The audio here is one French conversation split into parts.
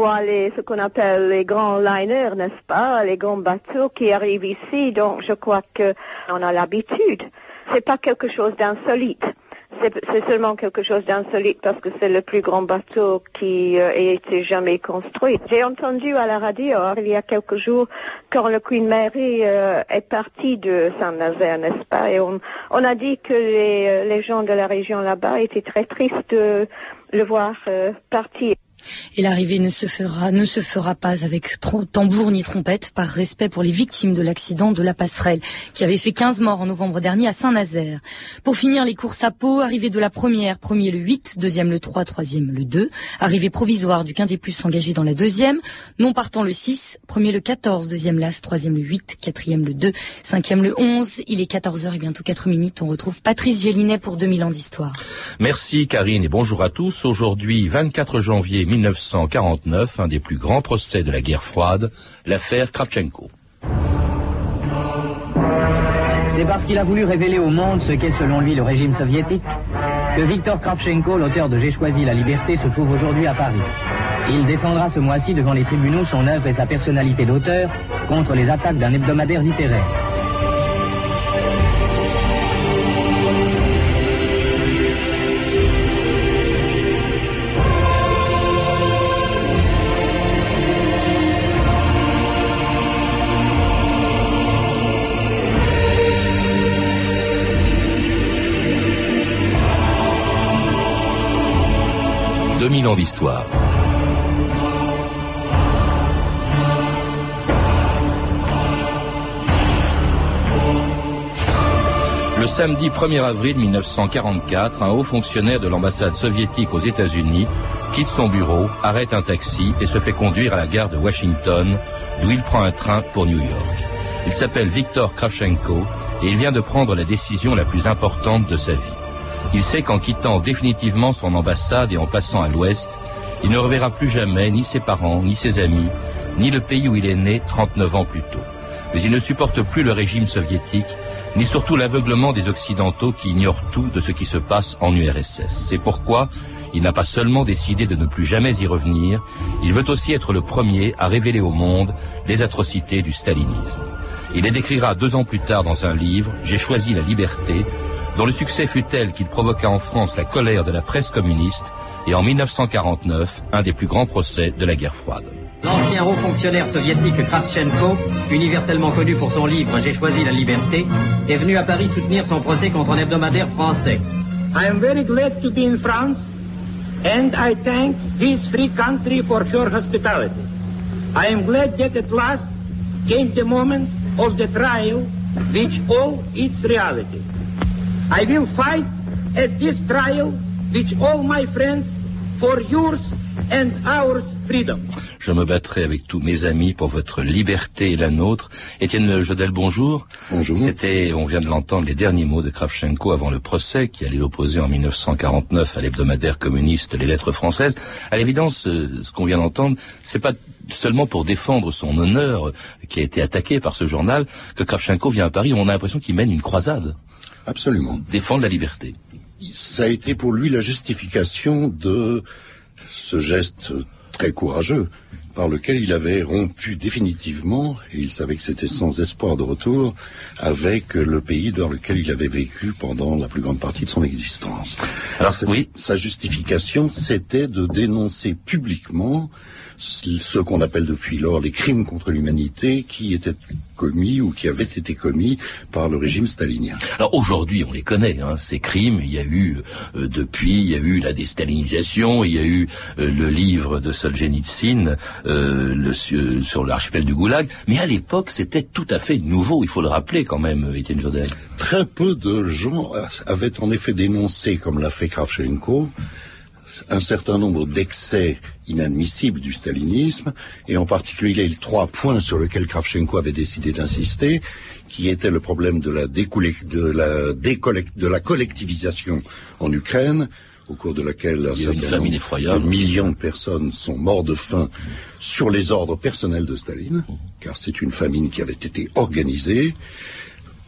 voit ce qu'on appelle les grands liners, n'est-ce pas, les grands bateaux qui arrivent ici. Donc, je crois que on a l'habitude. C'est pas quelque chose d'insolite. C'est seulement quelque chose d'insolite parce que c'est le plus grand bateau qui euh, ait été jamais construit. J'ai entendu à la radio il y a quelques jours quand le Queen Mary euh, est parti de Saint-Nazaire, n'est-ce pas? Et on, a dit que euh, les gens de la région là-bas étaient très tristes de le voir partir. Et l'arrivée ne se fera, ne se fera pas avec tambour ni trompette, par respect pour les victimes de l'accident de la passerelle, qui avait fait 15 morts en novembre dernier à Saint-Nazaire. Pour finir les courses à Pau, arrivée de la première, premier le 8, deuxième le 3, troisième le 2, arrivée provisoire du Quintet Plus engagé dans la deuxième, non partant le 6, premier le 14, deuxième l'As, troisième le 8, quatrième le 2, cinquième le 11. Il est 14h et bientôt 4 minutes. On retrouve Patrice Gélinet pour 2000 ans d'histoire. Merci Karine et bonjour à tous. Aujourd'hui, 24 janvier 1949, un des plus grands procès de la guerre froide, l'affaire Kravchenko. C'est parce qu'il a voulu révéler au monde ce qu'est selon lui le régime soviétique que Viktor Kravchenko, l'auteur de J'ai choisi la liberté, se trouve aujourd'hui à Paris. Il défendra ce mois-ci devant les tribunaux son œuvre et sa personnalité d'auteur contre les attaques d'un hebdomadaire littéraire. 2000 ans d'histoire. Le samedi 1er avril 1944, un haut fonctionnaire de l'ambassade soviétique aux États-Unis quitte son bureau, arrête un taxi et se fait conduire à la gare de Washington, d'où il prend un train pour New York. Il s'appelle Viktor Kravchenko et il vient de prendre la décision la plus importante de sa vie. Il sait qu'en quittant définitivement son ambassade et en passant à l'ouest, il ne reverra plus jamais ni ses parents, ni ses amis, ni le pays où il est né 39 ans plus tôt. Mais il ne supporte plus le régime soviétique, ni surtout l'aveuglement des Occidentaux qui ignorent tout de ce qui se passe en URSS. C'est pourquoi il n'a pas seulement décidé de ne plus jamais y revenir, il veut aussi être le premier à révéler au monde les atrocités du stalinisme. Il les décrira deux ans plus tard dans un livre, J'ai choisi la liberté, dont le succès fut tel qu'il provoqua en France la colère de la presse communiste et en 1949 un des plus grands procès de la guerre froide. L'ancien haut fonctionnaire soviétique Kravchenko, universellement connu pour son livre J'ai choisi la liberté, est venu à Paris soutenir son procès contre un hebdomadaire français. I am very glad to be in France and I thank this free country for her hospitality. I am glad that at last came the moment of the trial which all its reality. I will fight at this trial with all my friends for yours and our freedom. Je me battrai avec tous mes amis pour votre liberté et la nôtre. Étienne Jodel, bonjour. Bonjour. C'était, on vient de l'entendre, les derniers mots de Kravchenko avant le procès qui allait l'opposer en 1949 à l'hebdomadaire communiste Les Lettres Françaises. À l'évidence, euh, ce qu'on vient d'entendre, c'est pas seulement pour défendre son honneur qui a été attaqué par ce journal que Kravchenko vient à Paris. On a l'impression qu'il mène une croisade. Absolument. Défendre la liberté. Ça a été pour lui la justification de ce geste très courageux par lequel il avait rompu définitivement, et il savait que c'était sans espoir de retour, avec le pays dans lequel il avait vécu pendant la plus grande partie de son existence. Alors, oui. Sa justification, c'était de dénoncer publiquement ce qu'on appelle depuis lors les crimes contre l'humanité qui étaient commis ou qui avaient été commis par le régime stalinien. Alors aujourd'hui, on les connaît, hein, ces crimes. Il y a eu euh, depuis, il y a eu la déstalinisation, il y a eu euh, le livre de Solzhenitsyn euh, le, sur l'archipel du Goulag. Mais à l'époque, c'était tout à fait nouveau. Il faut le rappeler quand même, Étienne Jodel. Très peu de gens avaient en effet dénoncé, comme l'a fait Kravchenko, un certain nombre d'excès inadmissibles du stalinisme, et en particulier les trois points sur lesquels Kravchenko avait décidé d'insister, qui étaient le problème de la, de la, de la collectivisation en Ukraine, au cours de laquelle un certain nombre de millions de personnes sont morts de faim sur les ordres personnels de Staline, car c'est une famine qui avait été organisée.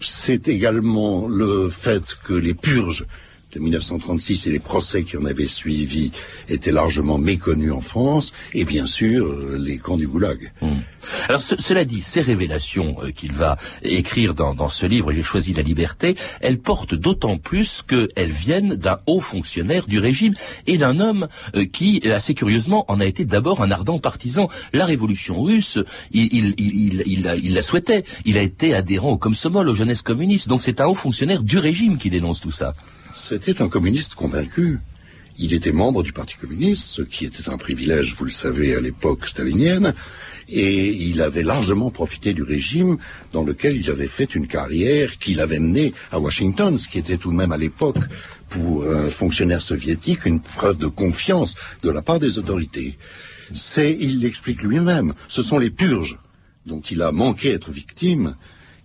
C'est également le fait que les purges de 1936 et les procès qui en avaient suivi étaient largement méconnus en France, et bien sûr euh, les camps du Goulag. Hmm. Alors cela dit, ces révélations euh, qu'il va écrire dans, ce livre, J'ai choisi la liberté, elles portent d'autant plus qu'elles viennent d'un haut fonctionnaire du régime et d'un homme euh, qui, assez curieusement, en a été d'abord un ardent partisan. La révolution russe, il, il, la souhaitait. Il a été adhérent au Komsomol, aux jeunesses communistes. Donc c'est un haut fonctionnaire du régime qui dénonce tout ça. C'était un communiste convaincu. Il était membre du Parti communiste, ce qui était un privilège, vous le savez, à l'époque stalinienne, et il avait largement profité du régime dans lequel il avait fait une carrière qu'il avait menée à Washington, ce qui était tout de même à l'époque pour un fonctionnaire soviétique une preuve de confiance de la part des autorités. C'est, il l'explique lui-même, ce sont les purges dont il a manqué être victime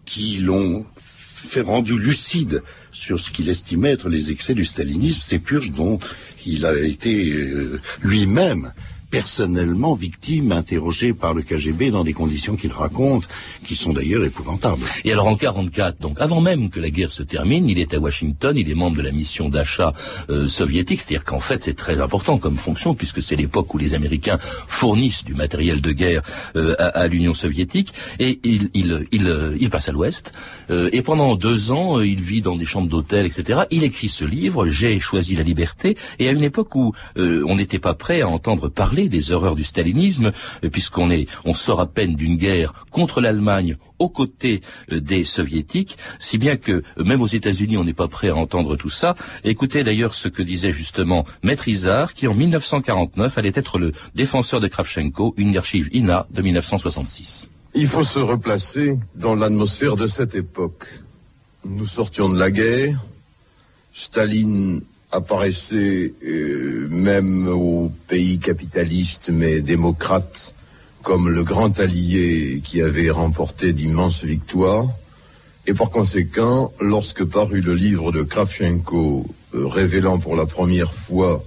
qui l'ont fait rendu lucide sur ce qu'il estimait être les excès du stalinisme, ces purges dont il a été euh, lui-même personnellement victime, interrogé par le KGB dans des conditions qu'il raconte, qui sont d'ailleurs épouvantables. Et alors en 44, donc avant même que la guerre se termine, il est à Washington, il est membre de la mission d'achat euh, soviétique, c'est-à-dire qu'en fait c'est très important comme fonction puisque c'est l'époque où les Américains fournissent du matériel de guerre euh, à, l'Union soviétique et il, il, il, euh, il passe à l'Ouest et pendant deux ans il vit dans des chambres d'hôtel, etc. Il écrit ce livre, J'ai choisi la liberté et à une époque où on n'était pas prêt à entendre parler des horreurs du stalinisme, euh, puisqu'on est, on sort à peine d'une guerre contre l'Allemagne aux côtés euh, des soviétiques, si bien que euh, même aux États-Unis, on n'est pas prêt à entendre tout ça. Écoutez d'ailleurs ce que disait justement Maître Isard, qui en 1949 allait être le défenseur de Kravchenko, une archive INA de 1966. Il faut se replacer dans l'atmosphère de cette époque. Nous sortions de la guerre, Staline apparaissait euh, même aux pays capitalistes mais démocrates comme le grand allié qui avait remporté d'immenses victoires. Et par conséquent, lorsque parut le livre de Kravchenko euh, révélant pour la première fois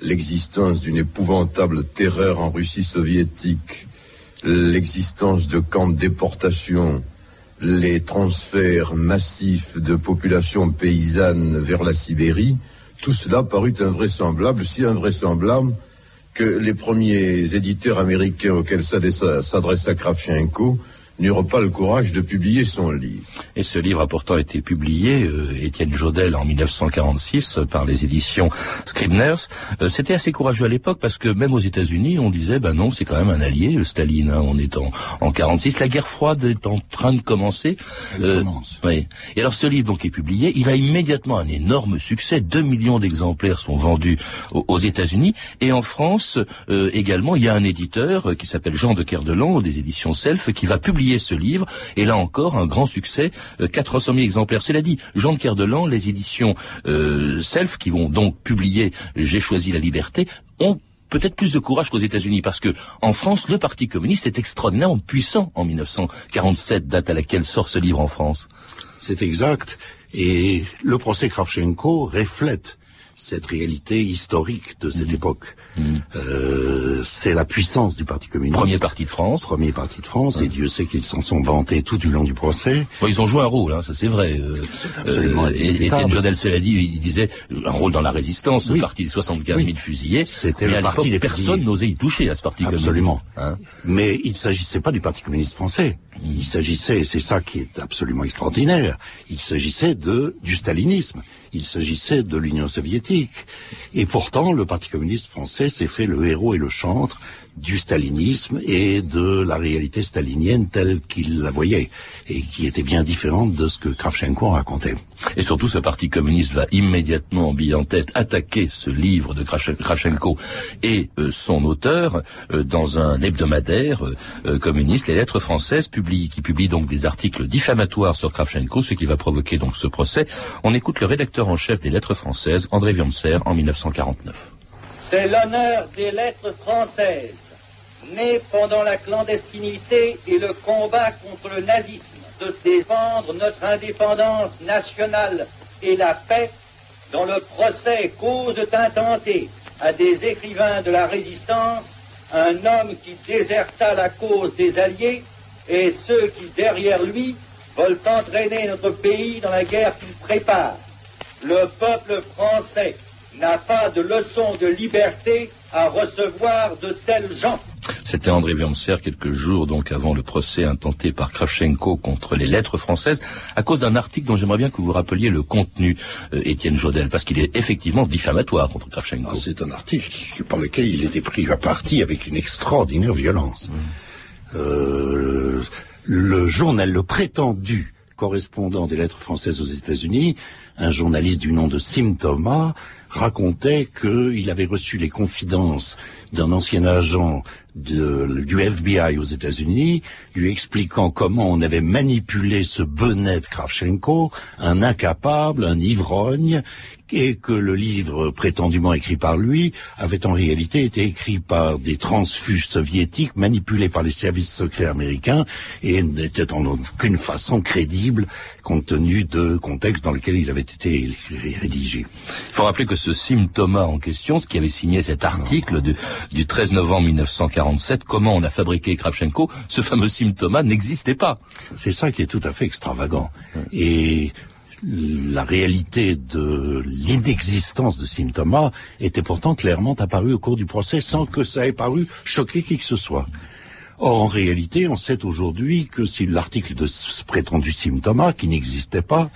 l'existence d'une épouvantable terreur en Russie soviétique, l'existence de camps de déportation, les transferts massifs de populations paysannes vers la Sibérie, tout cela parut invraisemblable, si invraisemblable que les premiers éditeurs américains auxquels s'adressa Kravchenko n'eurent pas le courage de publier son livre. Et ce livre a pourtant été publié, euh, Étienne Jodel, en 1946, euh, par les éditions Scribners. Euh, c'était assez courageux à l'époque parce que même aux États-Unis, on disait, ben non, c'est quand même un allié, le Staline. Hein, on est en, en 46, la guerre froide est en train de commencer. Elle commence. Oui. Et alors ce livre donc est publié, il a immédiatement un énorme succès. 2 millions d'exemplaires sont vendus aux, États-Unis et en France également. Il y a un éditeur qui s'appelle Jean de Kerdelan, des éditions Self, qui va publier ce livre, et là encore un grand succès, 400 euh, 000 exemplaires. Cela dit, Jean de Kerdelan, les éditions euh, Self, qui vont donc publier J'ai choisi la liberté, ont peut-être plus de courage qu'aux États-Unis, parce que en France, le Parti communiste est extraordinairement puissant en 1947, date à laquelle sort ce livre en France. C'est exact. Et le procès Kravchenko reflète cette réalité historique de cette mmh. époque. Mmh. Euh, c'est la puissance du Parti communiste. Premier parti de France. Premier parti de France, et Dieu sait qu'ils s'en sont vantés tout du long du procès. ils ont joué un rôle, hein, ça c'est vrai. Euh, absolument euh, et Jodel, cela dit, il disait un rôle dans la résistance, le parti de 75 000 fusillés. C'était le parti des Personne n'osait y toucher à ce parti absolument. communiste. Absolument. Hein. Mais il ne s'agissait pas du Parti communiste français. Il s'agissait, et c'est ça qui est absolument extraordinaire, il s'agissait de du stalinisme, il s'agissait de l'Union soviétique. Et pourtant, le Parti communiste français s'est fait le héros et le chantre du stalinisme et de la réalité stalinienne telle qu'il la voyait, et qui était bien différente de ce que Kravchenko racontait. Et surtout, ce parti communiste va immédiatement, en bille en tête, attaquer ce livre de Kravchenko et euh, son auteur euh, dans un hebdomadaire euh, communiste, les Lettres françaises, qui publie donc des articles diffamatoires sur Kravchenko, ce qui va provoquer donc ce procès. On écoute le rédacteur en chef des Lettres françaises, André Wurmser, en 1949. C'est l'honneur des lettres françaises, né pendant la clandestinité et le combat contre le nazisme, de défendre notre indépendance nationale et la paix dont le procès cause d'intenter à des écrivains de la résistance un homme qui déserta la cause des Alliés et ceux qui, derrière lui, veulent entraîner notre pays dans la guerre qu'il prépare. Le peuple français n'a pas de leçon de liberté à recevoir de tels gens. C'était André Wurmser quelques jours donc avant le procès intenté par Kravchenko contre les lettres françaises à cause d'un article dont j'aimerais bien que vous rappeliez le contenu, euh, Étienne Jodel, parce qu'il est effectivement diffamatoire contre Kravchenko. Ah, c'est un article par lequel il était pris à partie avec une extraordinaire violence. Mmh. Euh, le journal, le prétendu correspondant des lettres françaises aux États-Unis, un journaliste du nom de Sim Thomas, racontait qu'il avait reçu les confidences d'un ancien agent du FBI aux États-Unis, lui expliquant comment on avait manipulé ce bonnet Kravchenko, un incapable, un ivrogne, et que le livre prétendument écrit par lui avait en réalité été écrit par des transfuges soviétiques manipulés par les services secrets américains et n'était en aucune façon crédible compte tenu de contexte dans lequel il avait été rédigé. Il faut rappeler que ce Sim Thomas en question, ce qui avait signé cet article de, du 13 novembre 1947, comment on a fabriqué Kravchenko, ce fameux Sim Thomas n'existait pas. C'est ça qui est tout à fait extravagant. Et la réalité de l'inexistence de symptômes était pourtant clairement apparue au cours du procès sans que ça ait paru choquer qui que ce soit. Or, en réalité, on sait aujourd'hui que si l'article de ce prétendu symptôme qui n'existait pas...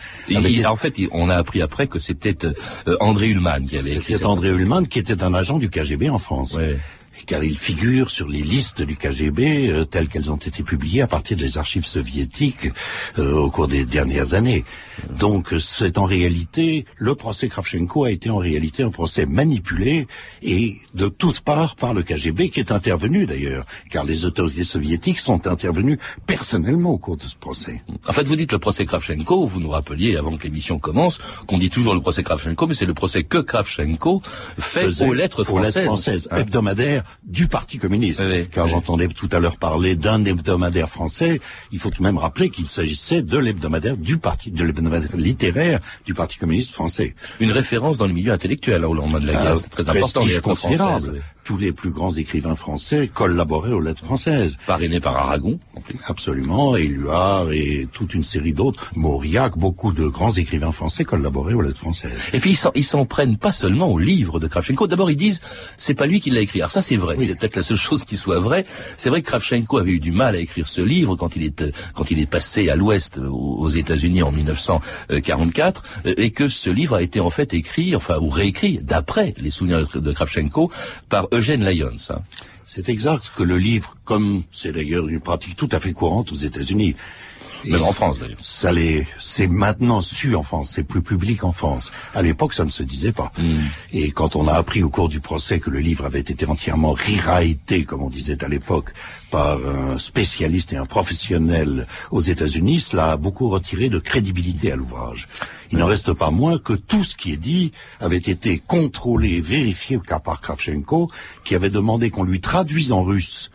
En fait, on a appris après que c'était euh, André Ullmann qui avait écrit C'était André Ullmann qui était un agent du KGB en France car il figure sur les listes du KGB euh, telles qu'elles ont été publiées à partir des archives soviétiques euh, au cours des dernières années. Donc c'est en réalité, le procès Kravchenko a été en réalité un procès manipulé et de toutes parts par le KGB qui est intervenu d'ailleurs, car les autorités soviétiques sont intervenues personnellement au cours de ce procès. En fait, vous dites le procès Kravchenko, vous nous rappeliez avant que l'émission commence qu'on dit toujours le procès Kravchenko, mais c'est le procès que Kravchenko fait aux lettres françaises, lettres françaises hein hebdomadaires du Parti communiste. car j'entendais tout à l'heure parler d'un hebdomadaire français. Il faut tout de même rappeler qu'il s'agissait de l'hebdomadaire du Parti, de l'hebdomadaire littéraire du Parti communiste français. Une référence dans le milieu intellectuel au lendemain de la guerre, ah, c'est très important. considérable tous les plus grands écrivains français collaboraient aux lettres françaises. Parrainé par Aragon Absolument, Éluard et toute une série d'autres. Mauriac, beaucoup de grands écrivains français collaboraient aux lettres françaises. Et puis ils s'en prennent pas seulement au livre de Kravchenko. D'abord ils disent c'est pas lui qui l'a écrit. Alors ça c'est vrai, c'est peut-être la seule chose qui soit vraie. C'est vrai que Kravchenko avait eu du mal à écrire ce livre quand il est quand il est passé à l'Ouest aux États-Unis en 1944 et que ce livre a été en fait écrit, enfin ou réécrit d'après les souvenirs de Kravchenko par Eugène Lyons. Hein. C'est exact que le livre, comme c'est d'ailleurs une pratique tout à fait courante aux États-Unis, même en France d'ailleurs. Ça c'est maintenant su en France, c'est plus public en France. À l'époque, ça ne se disait pas. Hmm. Et quand on a appris au cours du procès que le livre avait été entièrement riraité, comme on disait à l'époque, par un spécialiste et un professionnel aux États-Unis, cela a beaucoup retiré de crédibilité à l'ouvrage. Il n'en reste pas moins que tout ce qui est dit avait été contrôlé et vérifié par Kravchenko, qui avait demandé qu'on lui traduise en russe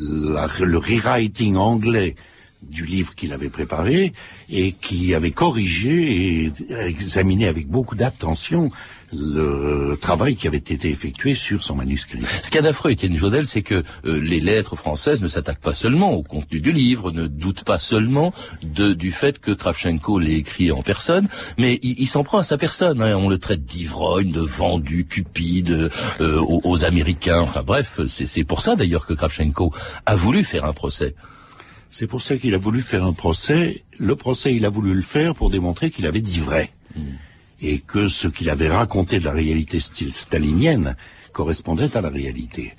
le rewriting anglais du livre qu'il avait préparé et qui avait corrigé et examiné avec beaucoup d'attention le travail qui avait été effectué sur son manuscrit. Ce qu'il y a d'affreux, Étienne Jodel, c'est que euh, les lettres françaises ne s'attaquent pas seulement au contenu du livre, ne doutent pas seulement de, du fait que Kravchenko l'ait écrit en personne, mais il, s'en prend à sa personne. Hein. On le traite d'ivrogne, de vendu, cupide euh, aux, aux, Américains. Enfin bref, c'est pour ça d'ailleurs que Kravchenko a voulu faire un procès. C'est pour ça qu'il a voulu faire un procès. Le procès, il a voulu le faire pour démontrer qu'il avait dit vrai. Hmm. Et que ce qu'il avait raconté de la réalité stalinienne correspondait à la réalité.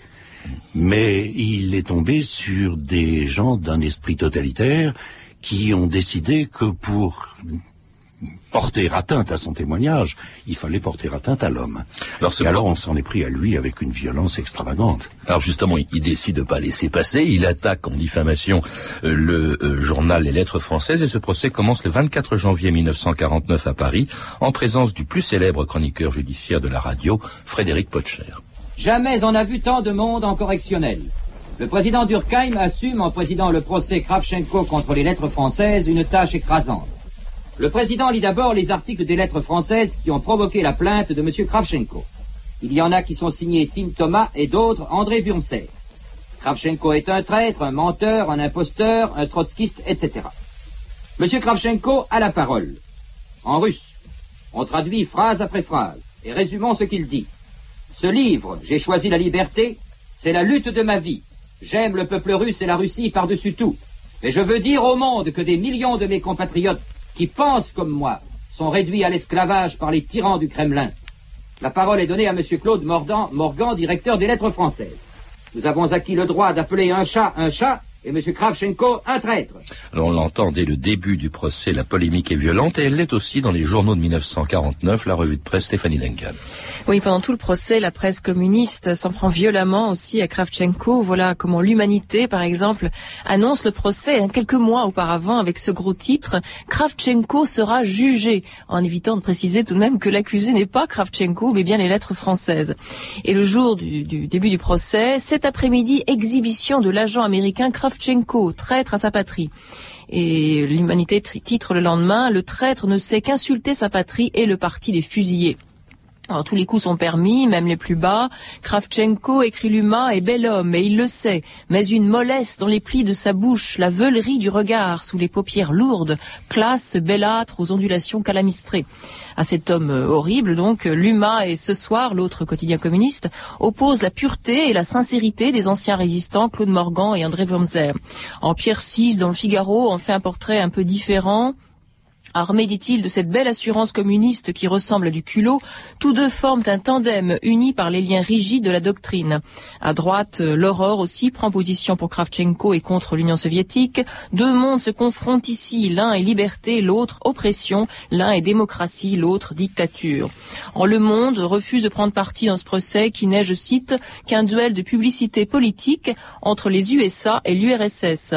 Mais il est tombé sur des gens d'un esprit totalitaire qui ont décidé que pour porter atteinte à son témoignage, il fallait porter atteinte à l'homme. Alors, Et alors on s'en est pris à lui avec une violence extravagante. Alors justement, il, décide de pas laisser passer, il attaque en diffamation euh, le euh, journal Les Lettres françaises et ce procès commence le 24 janvier 1949 à Paris en présence du plus célèbre chroniqueur judiciaire de la radio, Frédéric Potcher. Jamais on n'a vu tant de monde en correctionnel. Le président Durkheim assume en présidant le procès Kravchenko contre les lettres françaises une tâche écrasante. Le président lit d'abord les articles des lettres françaises qui ont provoqué la plainte de M. Kravchenko. Il y en a qui sont signés Sim Thomas et d'autres André Wurmser. Kravchenko est un traître, un menteur, un imposteur, un trotskiste, etc. M. Kravchenko a la parole. En russe. On traduit phrase après phrase. Et résumons ce qu'il dit. Ce livre, J'ai choisi la liberté, c'est la lutte de ma vie. J'aime le peuple russe et la Russie par-dessus tout. Et je veux dire au monde que des millions de mes compatriotes qui pensent comme moi sont réduits à l'esclavage par les tyrans du Kremlin. La parole est donnée à M. Claude Morgan, Morgan, directeur des lettres françaises. Nous avons acquis le droit d'appeler un chat un chat et M. Kravchenko un traître. Alors on l'entend dès le début du procès, la polémique est violente et elle l'est aussi dans les journaux de 1949, la revue de presse Stéphanie Duncan. Oui, pendant tout le procès, la presse communiste s'en prend violemment aussi à Kravchenko. Voilà comment l'humanité, par exemple, annonce le procès hein, quelques mois auparavant avec ce gros titre. Kravchenko sera jugé, en évitant de préciser tout de même que l'accusé n'est pas Kravchenko, mais bien les lettres françaises. Et le jour du, du début du procès, cet après-midi, exhibition de l'agent américain Kravchenko, traître à sa patrie. Et l'humanité titre le lendemain, le traître ne sait qu'insulter sa patrie et le parti des fusillés. Alors, tous les coups sont permis, même les plus bas. Kravchenko, écrit l'humain, est bel homme, et il le sait. Mais une mollesse dans les plis de sa bouche, la veulerie du regard sous les paupières lourdes, classe belâtre aux ondulations calamistrées. À cet homme euh, horrible, donc, l'humain et ce soir, l'autre quotidien communiste, opposent la pureté et la sincérité des anciens résistants Claude Morgan et André Wurmser. En Pierre VI, dans le Figaro, on fait un portrait un peu différent. Armés, dit-il, de cette belle assurance communiste qui ressemble à du culot, tous deux forment un tandem uni par les liens rigides de la doctrine. À droite, l'aurore aussi prend position pour Kravchenko et contre l'Union soviétique. Deux mondes se confrontent ici, l'un est liberté, l'autre oppression, l'un est démocratie, l'autre dictature. En Le Monde refuse de prendre parti dans ce procès qui n'est, je cite, qu'un duel de publicité politique entre les USA et l'URSS.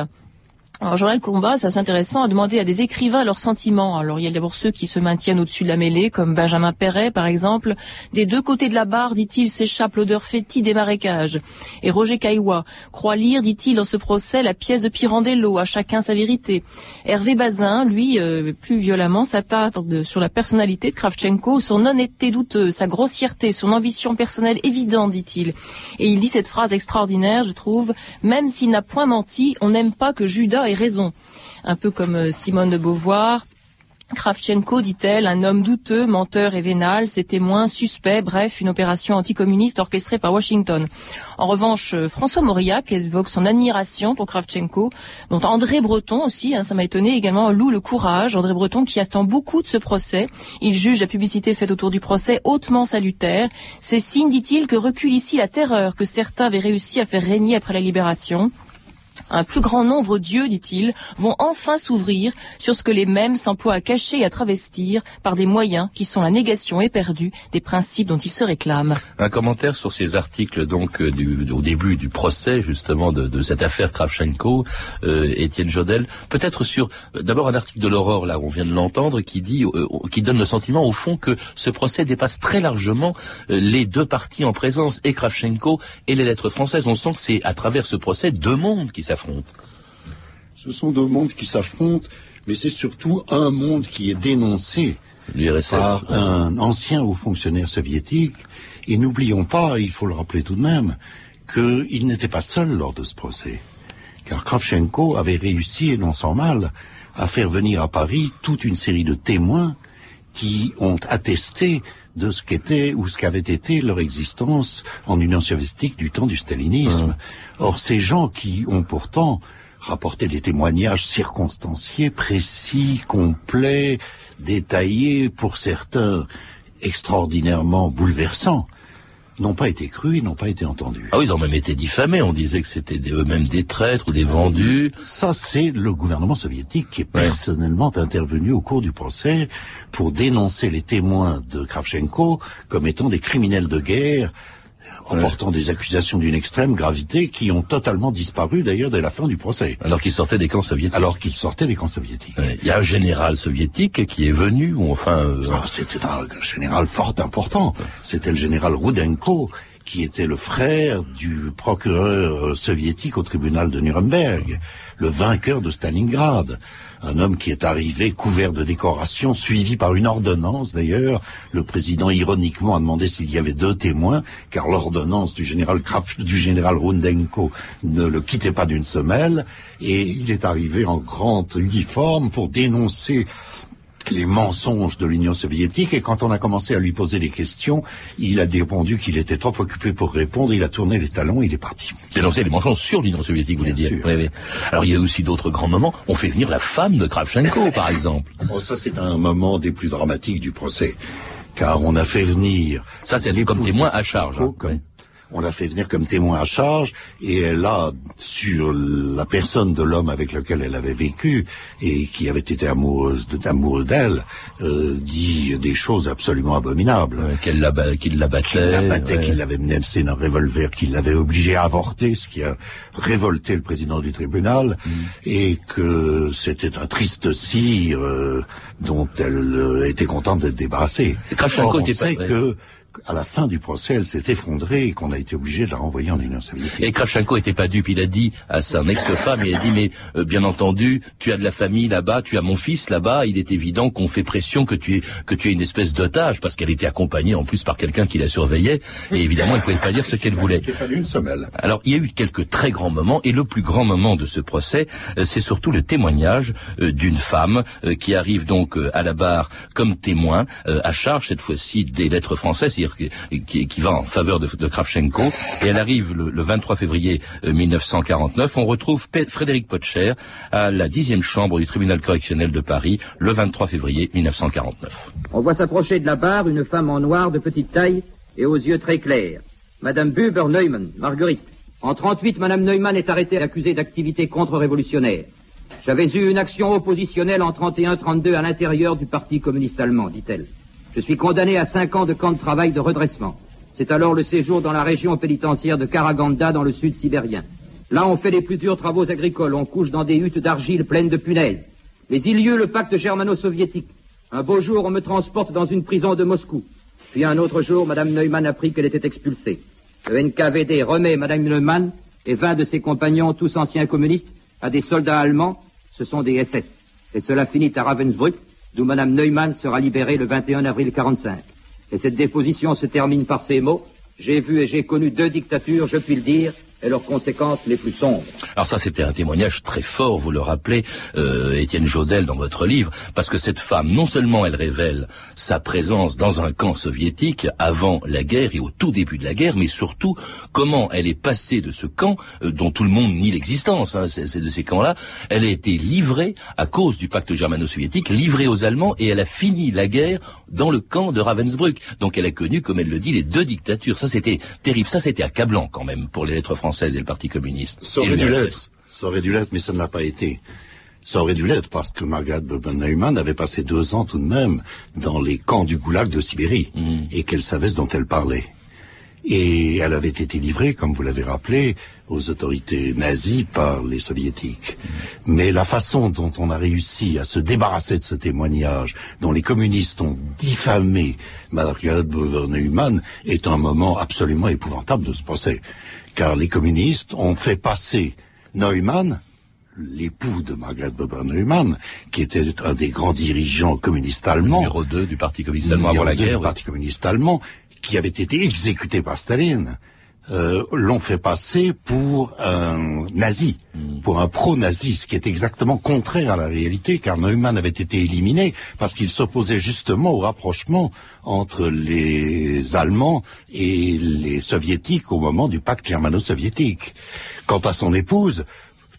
Alors Joël Combat, c'est assez intéressant, a demandé à des écrivains leurs sentiments. Alors il y a d'abord ceux qui se maintiennent au-dessus de la mêlée, comme Benjamin Perret par exemple. Des deux côtés de la barre, dit-il, s'échappe l'odeur fétide des marécages. Et Roger Caillois croit lire, dit-il, dans ce procès la pièce de Pirandello, à chacun sa vérité. Hervé Bazin, lui, euh, plus violemment, s'attarde sur la personnalité de Kravchenko, son honnêteté douteuse, sa grossièreté, son ambition personnelle évidente, dit-il. Et il dit cette phrase extraordinaire, je trouve, même s'il n'a point menti, on n'aime pas que Judas raison. Un peu comme euh, Simone de Beauvoir. Kravchenko, dit-elle, un homme douteux, menteur et vénal, ses témoins suspects, bref, une opération anticommuniste orchestrée par Washington. En revanche, euh, François Mauriac évoque son admiration pour Kravchenko, dont André Breton aussi, hein, ça m'a étonné également, loue le courage. André Breton qui attend beaucoup de ce procès. Il juge la publicité faite autour du procès hautement salutaire. C'est signe, dit-il, que recule ici la terreur que certains avaient réussi à faire régner après la libération. Un plus grand nombre d'yeux, dit-il, vont enfin s'ouvrir sur ce que les mêmes s'emploient à cacher et à travestir par des moyens qui sont la négation éperdue des principes dont ils se réclament. Un commentaire sur ces articles donc euh, au début du procès justement de, cette affaire Kravchenko, euh, Étienne Jodel, peut-être sur euh, d'abord un article de l'Aurore là on vient de l'entendre qui dit qui donne le sentiment au fond que ce procès dépasse très largement les deux parties en présence et Kravchenko et les lettres françaises. On sent que c'est à travers ce procès deux mondes qui s'affrontent. Ce sont deux mondes qui s'affrontent, mais c'est surtout un monde qui est dénoncé par un ancien haut fonctionnaire soviétique. Et n'oublions pas, il faut le rappeler tout de même, qu'il n'était pas seul lors de ce procès. Car Kravchenko avait réussi, et non sans mal, à faire venir à Paris toute une série de témoins qui ont attesté de ce qu'était ou ce qu'avait été leur existence en Union soviétique du temps du stalinisme. Or, ces gens qui ont pourtant rapporté des témoignages circonstanciés, précis, complets, détaillés, pour certains extraordinairement bouleversants, n'ont pas été crus et n'ont pas été entendus. Ah oui, ils ont même été diffamés. On disait que c'était eux-mêmes des traîtres ou des vendus. Ça, c'est le gouvernement soviétique qui est personnellement intervenu au cours du procès pour dénoncer les témoins de Kravchenko comme étant des criminels de guerre en ouais. portant des accusations d'une extrême gravité qui ont totalement disparu d'ailleurs dès la fin du procès. Alors qu'ils sortaient des camps soviétiques. Alors qu'ils sortaient des camps soviétiques. Il y a un général soviétique qui est venu, ou enfin... Euh... Ah, C'était un général fort important. C'était le général Rudenko, qui était le frère du procureur soviétique au tribunal de Nuremberg, le vainqueur de Stalingrad un homme qui est arrivé couvert de décorations, suivi par une ordonnance d'ailleurs. Le président ironiquement a demandé s'il y avait deux témoins, car l'ordonnance du général Kraft, du général Rundenko ne le quittait pas d'une semelle, et il est arrivé en grand uniforme pour dénoncer les mensonges de l'Union soviétique et quand on a commencé à lui poser des questions, il a répondu qu'il était trop occupé pour répondre, il a tourné les talons, il est parti. Dénoncer les mensonges sur l'Union soviétique, vous voulez dire Alors il y a aussi d'autres grands moments. On fait venir la femme de Kravchenko, par exemple. Oh, ça c'est un moment des plus dramatiques du procès, car on a fait venir... Ça c'est comme témoin à charge. Hein. On l'a fait venir comme témoin à charge et elle a, sur la personne de l'homme avec lequel elle avait vécu et qui avait été amoureuse amoureux d'elle, euh, dit des choses absolument abominables. qu'elle la, qu'il la battait. Qu'il la battait, qu'il l'avait menacé d'un revolver, qu'il l'avait obligé à avorter, ce qui a révolté le président du tribunal, mm. et que c'était un triste cire euh, dont elle euh, était contente d'être débarrassée. Or, on sait que à la fin du procès, elle s'est effondrée et qu'on a été obligé de la renvoyer en Union soviétique. Et Kravchenko était pas dupe. Il a dit à son ex-femme, il a dit, mais euh, bien entendu, tu as de la famille là-bas, tu as mon fils là-bas. Il est évident qu'on fait pression que tu es que tu es une espèce d'otage parce qu'elle était accompagnée en plus par quelqu'un qui la surveillait. Et évidemment, elle pouvait pas dire ce qu'elle voulait. Une semelle. Alors, il y a eu quelques très grands moments et le plus grand moment de ce procès, euh, c'est surtout le témoignage euh, d'une femme qui arrive donc à la barre comme témoin à charge cette fois-ci des lettres françaises, qui, va en faveur de, Kravchenko. Et elle arrive le, 23 février 1949. Euh, On retrouve Frédéric Potcher à la dixième chambre du tribunal correctionnel de Paris le 23 février 1949. On voit s'approcher de la barre une femme en noir de petite taille et aux yeux très clairs. Madame Buber Neumann, Marguerite. En 38, Madame Neumann est arrêtée accusée d'activité contre-révolutionnaire. J'avais eu une action oppositionnelle en 31-32 à l'intérieur du Parti communiste allemand, dit-elle. Je suis condamné à cinq ans de camp de travail de redressement. C'est alors le séjour dans la région pénitentiaire de Karaganda dans le sud sibérien. Là, on fait les plus durs travaux agricoles, on couche dans des huttes d'argile pleines de punaises. Mais il y eut le pacte germano-soviétique. Un beau jour, on me transporte dans une prison de Moscou. Puis un autre jour, Madame Neumann apprit qu'elle était expulsée. Le NKVD remet Madame Neumann et vingt de ses compagnons, tous anciens communistes, à des soldats allemands. Ce sont des SS. Et cela finit à Ravensbrück, d'où Mme Neumann sera libérée le 21 avril 45. Et cette déposition se termine par ces mots. J'ai vu et j'ai connu deux dictatures, je puis le dire, et leurs conséquences les plus sombres. Alors ça, c'était un témoignage très fort, vous le rappelez, euh, Étienne Jodel, dans votre livre, parce que cette femme, non seulement elle révèle sa présence dans un camp soviétique avant la guerre et au tout début de la guerre, mais surtout comment elle est passée de ce camp, euh, dont tout le monde nie l'existence, hein, c'est de ces camps-là, elle a été livrée, à cause du pacte germano-soviétique, livrée aux Allemands, et elle a fini la guerre dans le camp de Ravensbrück. Donc elle a connu, comme elle le dit, les deux dictatures. Ça, c'était terrible. Ça, c'était accablant quand même pour les lettres françaises et le Parti communiste. Ça aurait dû l'être, ça aurait dû l'être, mais ça ne l'a pas été. Ça aurait dû l'être parce que Margaret Neumann avait passé deux ans tout de même dans les camps du goulag de Sibérie mm. et qu'elle savait ce dont elle parlait. Et elle avait été livrée, comme vous l'avez rappelé, aux autorités nazies par les soviétiques. Mm. Mais la façon dont on a réussi à se débarrasser de ce témoignage, dont les communistes ont diffamé Margaret Neumann, est un moment absolument épouvantable de ce procès car les communistes ont fait passer Neumann, l'époux de Margaret Buber Neumann, qui était un des grands dirigeants communistes allemands. Numéro 2 du Parti communiste allemand avant la guerre. Du Parti communiste allemand, qui avait été exécuté par Staline. Euh, l'ont fait passer pour un nazi, hmm. pour un pro-nazi, ce qui est exactement contraire à la réalité, car Neumann avait été éliminé parce qu'il s'opposait justement au rapprochement entre les Allemands et les Soviétiques au moment du pacte germano-soviétique. Quant à son épouse,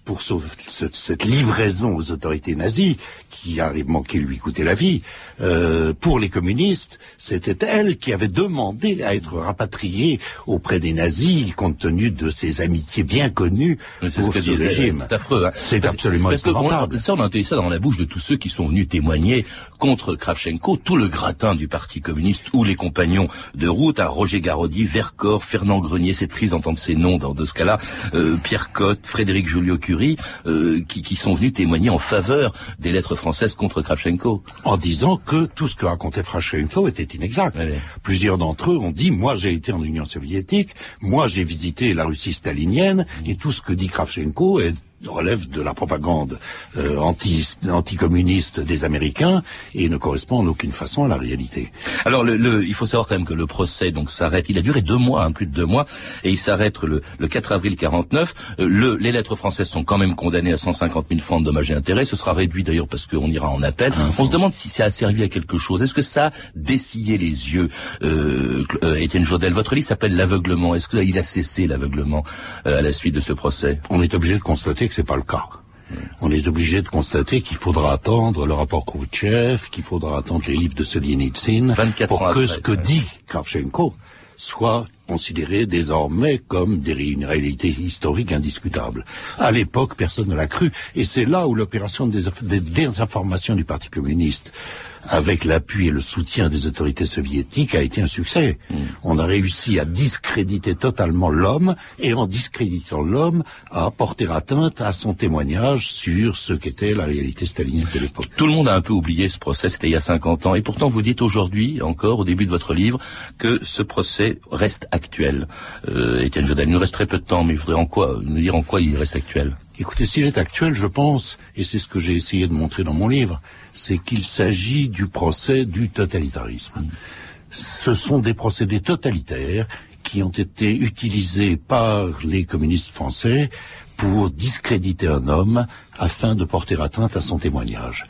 pour cette livraison aux autorités nazies, qui a manqué lui coûter la vie, euh, pour les communistes, c'était elle qui avait demandé à être rapatriée auprès des nazis, compte tenu de ses amitiés bien connues pour ce, que ce régime. C'est affreux. Hein. C'est absolument parce épouvantable. Que ça, on a entendu ça dans la bouche de tous ceux qui sont venus témoigner contre Kravchenko, tout le gratin du Parti communiste ou les compagnons de route, à Roger Garaudy, Vercors, Fernand Grenier, c'est triste d'entendre ces noms dans de ce cas-là, euh, Pierre Cotte, Frédéric Joliot-Curie, euh, qui, qui sont venus témoigner en faveur des lettres française contre Kravchenko. En disant que tout ce que racontait Kravchenko était inexact. Plusieurs d'entre eux ont dit, moi j'ai été en Union soviétique, moi j'ai visité la Russie stalinienne, et tout ce que dit Kravchenko est relève de la propagande euh, anti, anticommuniste des Américains et ne correspond en aucune façon à la réalité. Alors, le, le, il faut savoir quand même que le procès donc s'arrête. Il a duré deux mois, hein, plus de deux mois, et il s'arrête le, le 4 avril 49. Euh, le, les lettres françaises sont quand même condamnées à 150 000 francs de dommages et intérêts. Ce sera réduit d'ailleurs parce qu'on ira en appel. Ah, On se demande si ça a servi à quelque chose. Est-ce que ça a dessillé les yeux euh, euh, Étienne Jodel, votre livre s'appelle L'aveuglement. Est-ce qu'il a cessé l'aveuglement euh, à la suite de ce procès? On est obligé de constater que c'est pas le cas. On est obligé de constater qu'il faudra attendre le rapport Khrouchtchev, qu'il faudra attendre les livres de Solzhenitsyn 24 pour que après, ce que ouais. dit Kravchenko soit considéré désormais comme des une réalité historique indiscutable. À l'époque, personne ne l'a cru, et c'est là où l'opération de désinformation du Parti communiste, avec l'appui et le soutien des autorités soviétiques, a été un succès. On a réussi à discréditer totalement l'homme, et en discréditant l'homme, à porter atteinte à son témoignage sur ce qu'était la réalité staliniste de l'époque. Tout le monde a un peu oublié ce procès, c'était il y a 50 ans. Et pourtant, vous dites aujourd'hui, encore au début de votre livre, que ce procès reste actuel. Euh, Étienne Jodel, il nous reste très peu de temps, mais je voudrais en quoi, nous dire en quoi il reste actuel? Écoutez, s'il est actuel, je pense, et c'est ce que j'ai essayé de montrer dans mon livre, c'est qu'il s'agit du procès du totalitarisme. Ce sont des procédés totalitaires qui ont été utilisés par les communistes français pour discréditer un homme afin de porter atteinte à son témoignage.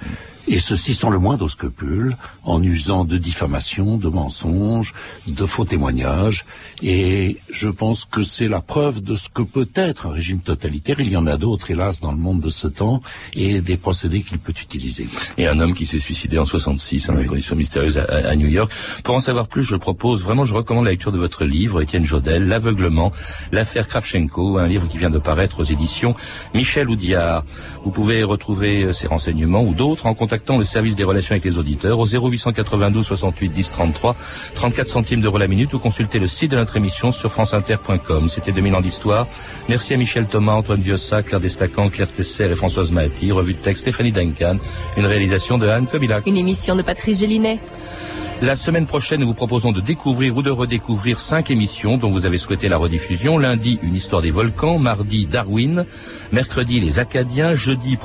Et ceci sans le moindre scrupule, en usant de diffamation, de mensonges, de faux témoignages. Et je pense que c'est la preuve de ce que peut être un régime totalitaire. Il y en a d'autres, hélas, dans le monde de ce temps, et des procédés qu'il peut utiliser. Et un homme qui s'est suicidé en 66, dans des conditions mystérieuses à New York. Pour en savoir plus, je propose, vraiment, je recommande la lecture de votre livre, Étienne Jodel, L'aveuglement, l'affaire Kravchenko, un livre qui vient de paraître aux éditions Michel Oudiard. Vous pouvez retrouver euh, ces renseignements ou d'autres en contactant le service des relations avec les auditeurs au 0892 68 10 33, 34 centimes d'euros la minute ou consulter le site de notre émission sur franceinter.com. C'était 2000 ans d'histoire. Merci à Michel Thomas, Antoine Diossa, Claire Destacan, Claire Tesser et Françoise Mahati. Revue de texte Stéphanie Duncan. Une réalisation de Anne Kobilac. Une émission de Patrice Gélinet. La semaine prochaine, nous vous proposons de découvrir ou de redécouvrir cinq émissions dont vous avez souhaité la rediffusion. Lundi, une histoire des volcans. Mardi, Darwin. Mercredi, les Acadiens. Jeudi,